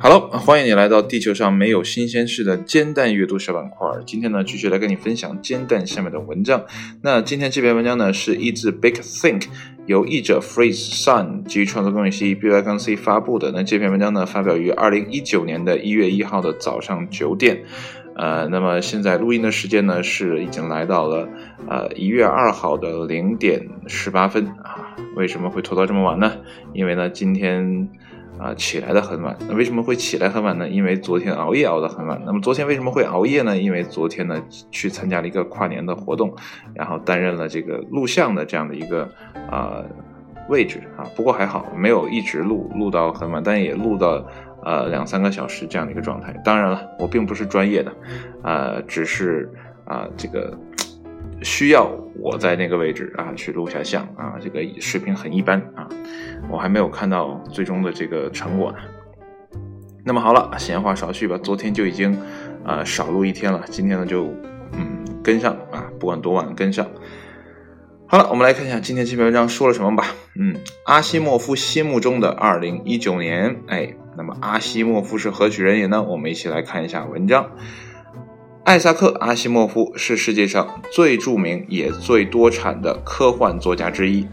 Hello，欢迎你来到地球上没有新鲜事的煎蛋阅读小板块。今天呢，继续来跟你分享煎蛋下面的文章。那今天这篇文章呢，是译自 Big Think，由译者 Freeze Sun 基于创作公系 B Y 杠 C 发布的。那这篇文章呢，发表于二零一九年的一月一号的早上九点。呃，那么现在录音的时间呢，是已经来到了呃一月二号的零点十八分啊。为什么会拖到这么晚呢？因为呢，今天。啊，起来的很晚。那为什么会起来很晚呢？因为昨天熬夜熬得很晚。那么昨天为什么会熬夜呢？因为昨天呢去参加了一个跨年的活动，然后担任了这个录像的这样的一个啊位置啊。不过还好，没有一直录录到很晚，但也录到呃两三个小时这样的一个状态。当然了，我并不是专业的，呃，只是啊这个。需要我在那个位置啊去录下像啊，这个视频很一般啊，我还没有看到最终的这个成果呢。那么好了，闲话少叙吧，昨天就已经啊少录一天了，今天呢就嗯跟上啊，不管多晚跟上。好了，我们来看一下今天这篇文章说了什么吧。嗯，阿西莫夫心目中的二零一九年，哎，那么阿西莫夫是何许人也呢？我们一起来看一下文章。艾萨克·阿西莫夫是世界上最著名也最多产的科幻作家之一。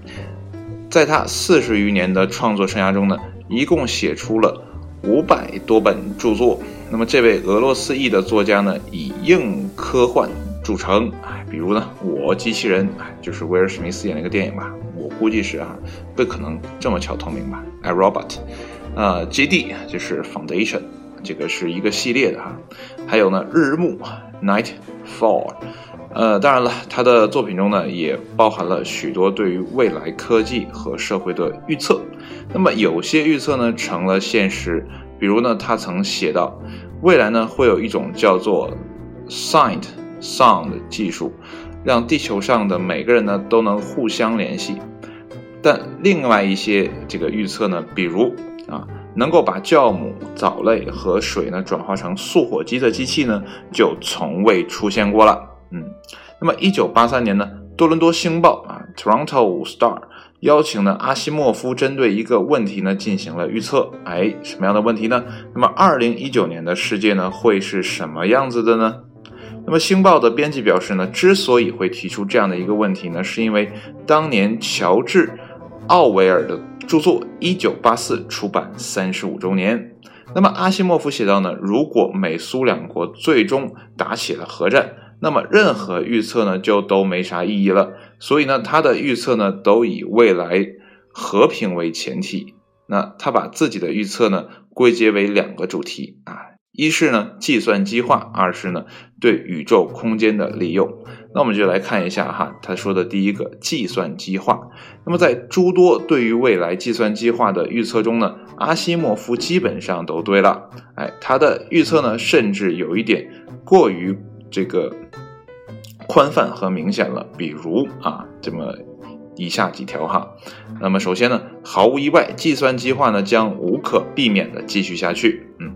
在他四十余年的创作生涯中呢，一共写出了五百多本著作。那么，这位俄罗斯裔的作家呢，以硬科幻著称。哎，比如呢，《我机器人》哎，就是威尔史密斯演那个电影吧？我估计是啊，不可能这么巧同名吧？《I Robot》呃，《基地》就是《Foundation》。这个是一个系列的哈，还有呢，日暮 Nightfall，呃，当然了，他的作品中呢也包含了许多对于未来科技和社会的预测。那么有些预测呢成了现实，比如呢，他曾写到，未来呢会有一种叫做 Signed sound 技术，让地球上的每个人呢都能互相联系。但另外一些这个预测呢，比如啊。能够把酵母、藻类和水呢转化成速火机的机器呢，就从未出现过了。嗯，那么一九八三年呢，多伦多星报啊，Toronto Star 邀请呢阿西莫夫针对一个问题呢进行了预测。哎，什么样的问题呢？那么二零一九年的世界呢会是什么样子的呢？那么星报的编辑表示呢，之所以会提出这样的一个问题呢，是因为当年乔治奥维尔的。著作一九八四出版三十五周年。那么阿西莫夫写道呢？如果美苏两国最终打起了核战，那么任何预测呢就都没啥意义了。所以呢，他的预测呢都以未来和平为前提。那他把自己的预测呢归结为两个主题啊。一是呢计算机化，二是呢对宇宙空间的利用。那我们就来看一下哈，他说的第一个计算机化。那么在诸多对于未来计算机化的预测中呢，阿西莫夫基本上都对了。哎，他的预测呢甚至有一点过于这个宽泛和明显了。比如啊，这么以下几条哈。那么首先呢，毫无意外，计算机化呢将无可避免的继续下去。嗯。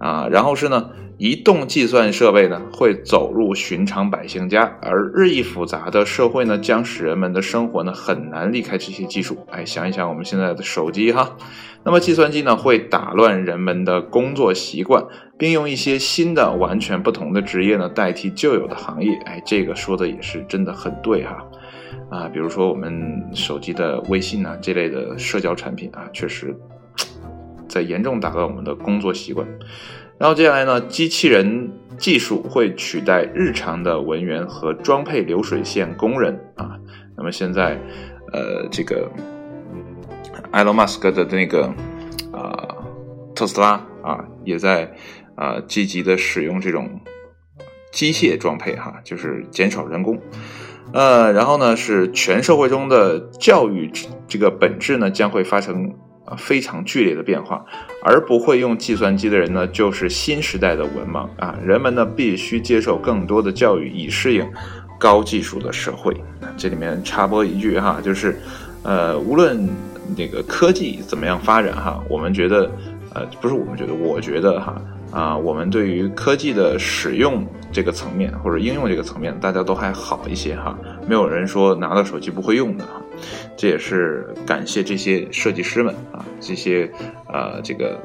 啊，然后是呢，移动计算设备呢会走入寻常百姓家，而日益复杂的社会呢将使人们的生活呢很难离开这些技术。哎，想一想我们现在的手机哈，那么计算机呢会打乱人们的工作习惯，并用一些新的、完全不同的职业呢代替旧有的行业。哎，这个说的也是真的很对哈。啊，比如说我们手机的微信啊这类的社交产品啊，确实。在严重打乱我们的工作习惯，然后接下来呢，机器人技术会取代日常的文员和装配流水线工人啊。那么现在，呃，这个埃隆·马斯克的那个啊特斯拉啊，也在啊积极的使用这种机械装配哈，就是减少人工。呃，然后呢，是全社会中的教育这个本质呢，将会发生。非常剧烈的变化，而不会用计算机的人呢，就是新时代的文盲啊！人们呢，必须接受更多的教育，以适应高技术的社会。这里面插播一句哈，就是，呃，无论那个科技怎么样发展哈，我们觉得，呃，不是我们觉得，我觉得哈，啊，我们对于科技的使用这个层面或者应用这个层面，大家都还好一些哈，没有人说拿到手机不会用的哈。这也是感谢这些设计师们啊，这些呃这个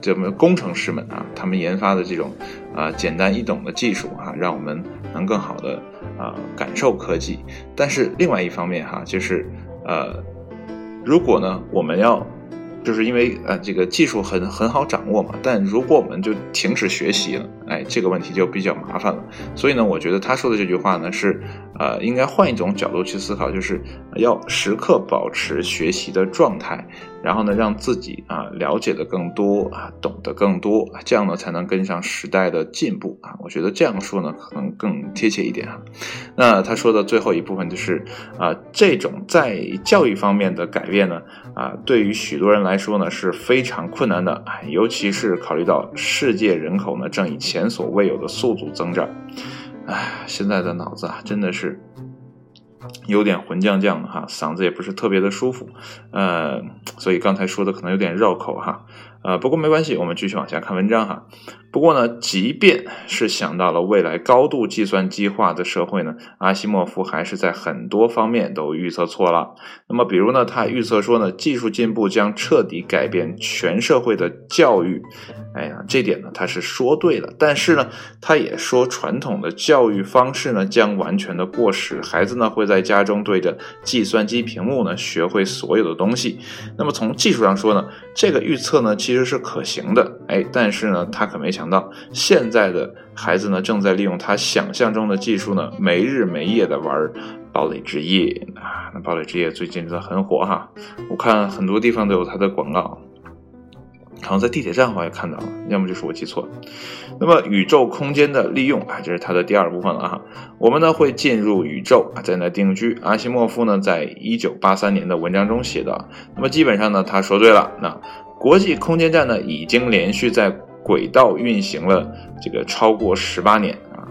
这么工程师们啊，他们研发的这种啊简单易懂的技术哈，让我们能更好的啊感受科技。但是另外一方面哈，就是呃，如果呢我们要。就是因为呃，这个技术很很好掌握嘛，但如果我们就停止学习了，哎，这个问题就比较麻烦了。所以呢，我觉得他说的这句话呢是，呃，应该换一种角度去思考，就是要时刻保持学习的状态。然后呢，让自己啊了解的更多啊，懂得更多，这样呢才能跟上时代的进步啊。我觉得这样说呢可能更贴切一点哈。那他说的最后一部分就是啊，这种在教育方面的改变呢啊，对于许多人来说呢是非常困难的，尤其是考虑到世界人口呢正以前所未有的速度增长。哎，现在的脑子啊真的是。有点混酱酱的哈，嗓子也不是特别的舒服，呃，所以刚才说的可能有点绕口哈，呃，不过没关系，我们继续往下看文章哈。不过呢，即便是想到了未来高度计算机化的社会呢，阿西莫夫还是在很多方面都预测错了。那么，比如呢，他预测说呢，技术进步将彻底改变全社会的教育。哎呀，这点呢，他是说对了。但是呢，他也说传统的教育方式呢将完全的过时，孩子呢会在家中对着计算机屏幕呢学会所有的东西。那么从技术上说呢，这个预测呢其实是可行的。哎，但是呢，他可没想到现在的孩子呢正在利用他想象中的技术呢没日没夜的玩堡垒之夜啊。那堡垒之夜最近真的很火哈，我看很多地方都有它的广告。好像在地铁站好像也看到了，要么就是我记错了。那么宇宙空间的利用啊，这是它的第二部分了哈。我们呢会进入宇宙啊，在那定居。阿西莫夫呢在一九八三年的文章中写道，那么基本上呢他说对了。那国际空间站呢已经连续在轨道运行了这个超过十八年啊。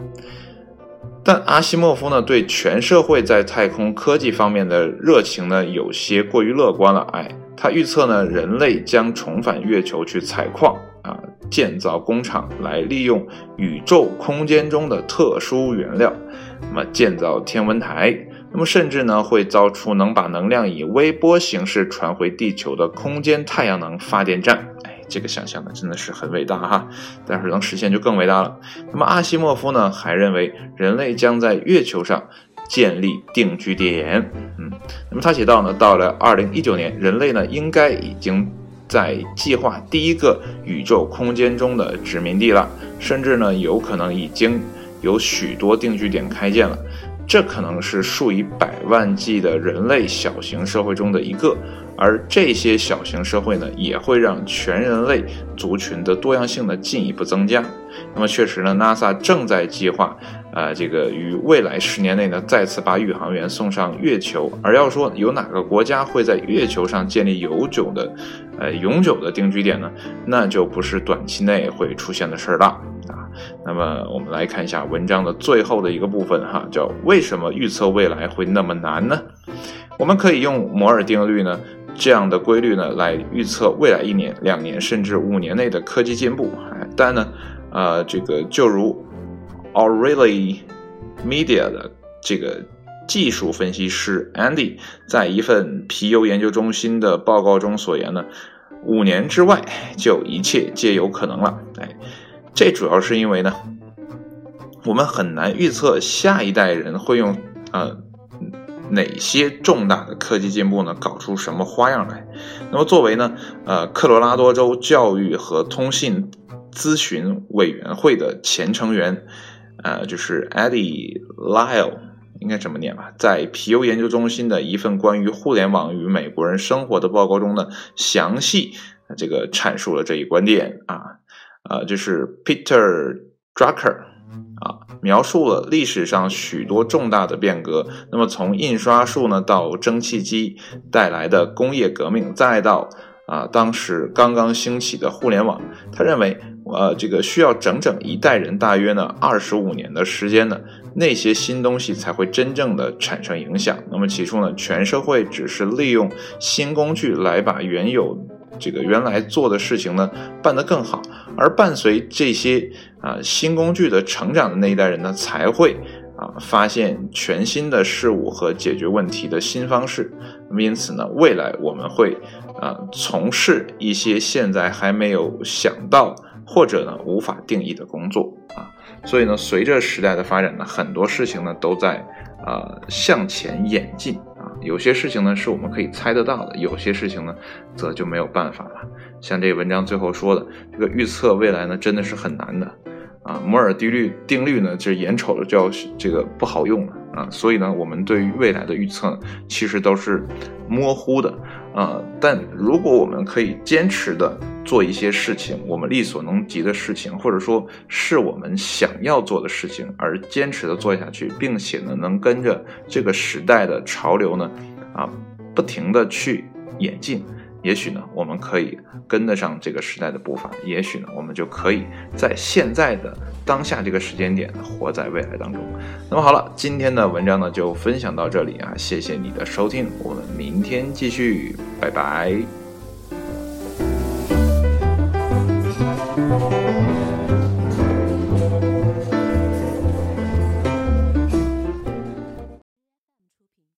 但阿西莫夫呢对全社会在太空科技方面的热情呢有些过于乐观了，哎。他预测呢，人类将重返月球去采矿啊，建造工厂来利用宇宙空间中的特殊原料，那么建造天文台，那么甚至呢会造出能把能量以微波形式传回地球的空间太阳能发电站。哎，这个想象呢真的是很伟大哈，但是能实现就更伟大了。那么阿西莫夫呢还认为，人类将在月球上。建立定居点，嗯，那么他写到呢，到了二零一九年，人类呢应该已经在计划第一个宇宙空间中的殖民地了，甚至呢有可能已经有许多定居点开建了，这可能是数以百万计的人类小型社会中的一个，而这些小型社会呢也会让全人类族群的多样性呢进一步增加。那么确实呢，NASA 正在计划。啊，这个于未来十年内呢，再次把宇航员送上月球。而要说有哪个国家会在月球上建立永久的，呃，永久的定居点呢？那就不是短期内会出现的事儿了啊。那么我们来看一下文章的最后的一个部分哈，叫为什么预测未来会那么难呢？我们可以用摩尔定律呢这样的规律呢来预测未来一年、两年甚至五年内的科技进步。但呢，呃，这个就如。O'Reilly Media 的这个技术分析师 Andy 在一份皮尤研究中心的报告中所言呢，五年之外就一切皆有可能了。哎，这主要是因为呢，我们很难预测下一代人会用呃哪些重大的科技进步呢，搞出什么花样来。那么作为呢呃科罗拉多州教育和通信咨询委员会的前成员。呃，就是 Eddie Lyle，应该这么念吧，在皮尤研究中心的一份关于互联网与美国人生活的报告中呢，详细这个阐述了这一观点啊，呃，就是 Peter Drucker 啊，描述了历史上许多重大的变革。那么从印刷术呢到蒸汽机带来的工业革命，再到啊当时刚刚兴起的互联网，他认为。呃，这个需要整整一代人，大约呢二十五年的时间呢，那些新东西才会真正的产生影响。那么起初呢，全社会只是利用新工具来把原有这个原来做的事情呢办得更好，而伴随这些啊新工具的成长的那一代人呢，才会啊发现全新的事物和解决问题的新方式。那么因此呢，未来我们会啊从事一些现在还没有想到或者呢无法定义的工作啊。所以呢，随着时代的发展呢，很多事情呢都在呃向前演进啊。有些事情呢是我们可以猜得到的，有些事情呢则就没有办法了。像这个文章最后说的，这个预测未来呢真的是很难的啊。摩尔定律定律呢，就眼瞅着就要这个不好用了啊。所以呢，我们对于未来的预测其实都是模糊的啊。但如果我们可以坚持的。做一些事情，我们力所能及的事情，或者说是我们想要做的事情，而坚持的做下去，并且呢，能跟着这个时代的潮流呢，啊，不停的去演进，也许呢，我们可以跟得上这个时代的步伐，也许呢，我们就可以在现在的当下这个时间点活在未来当中。那么好了，今天的文章呢就分享到这里啊，谢谢你的收听，我们明天继续，拜拜。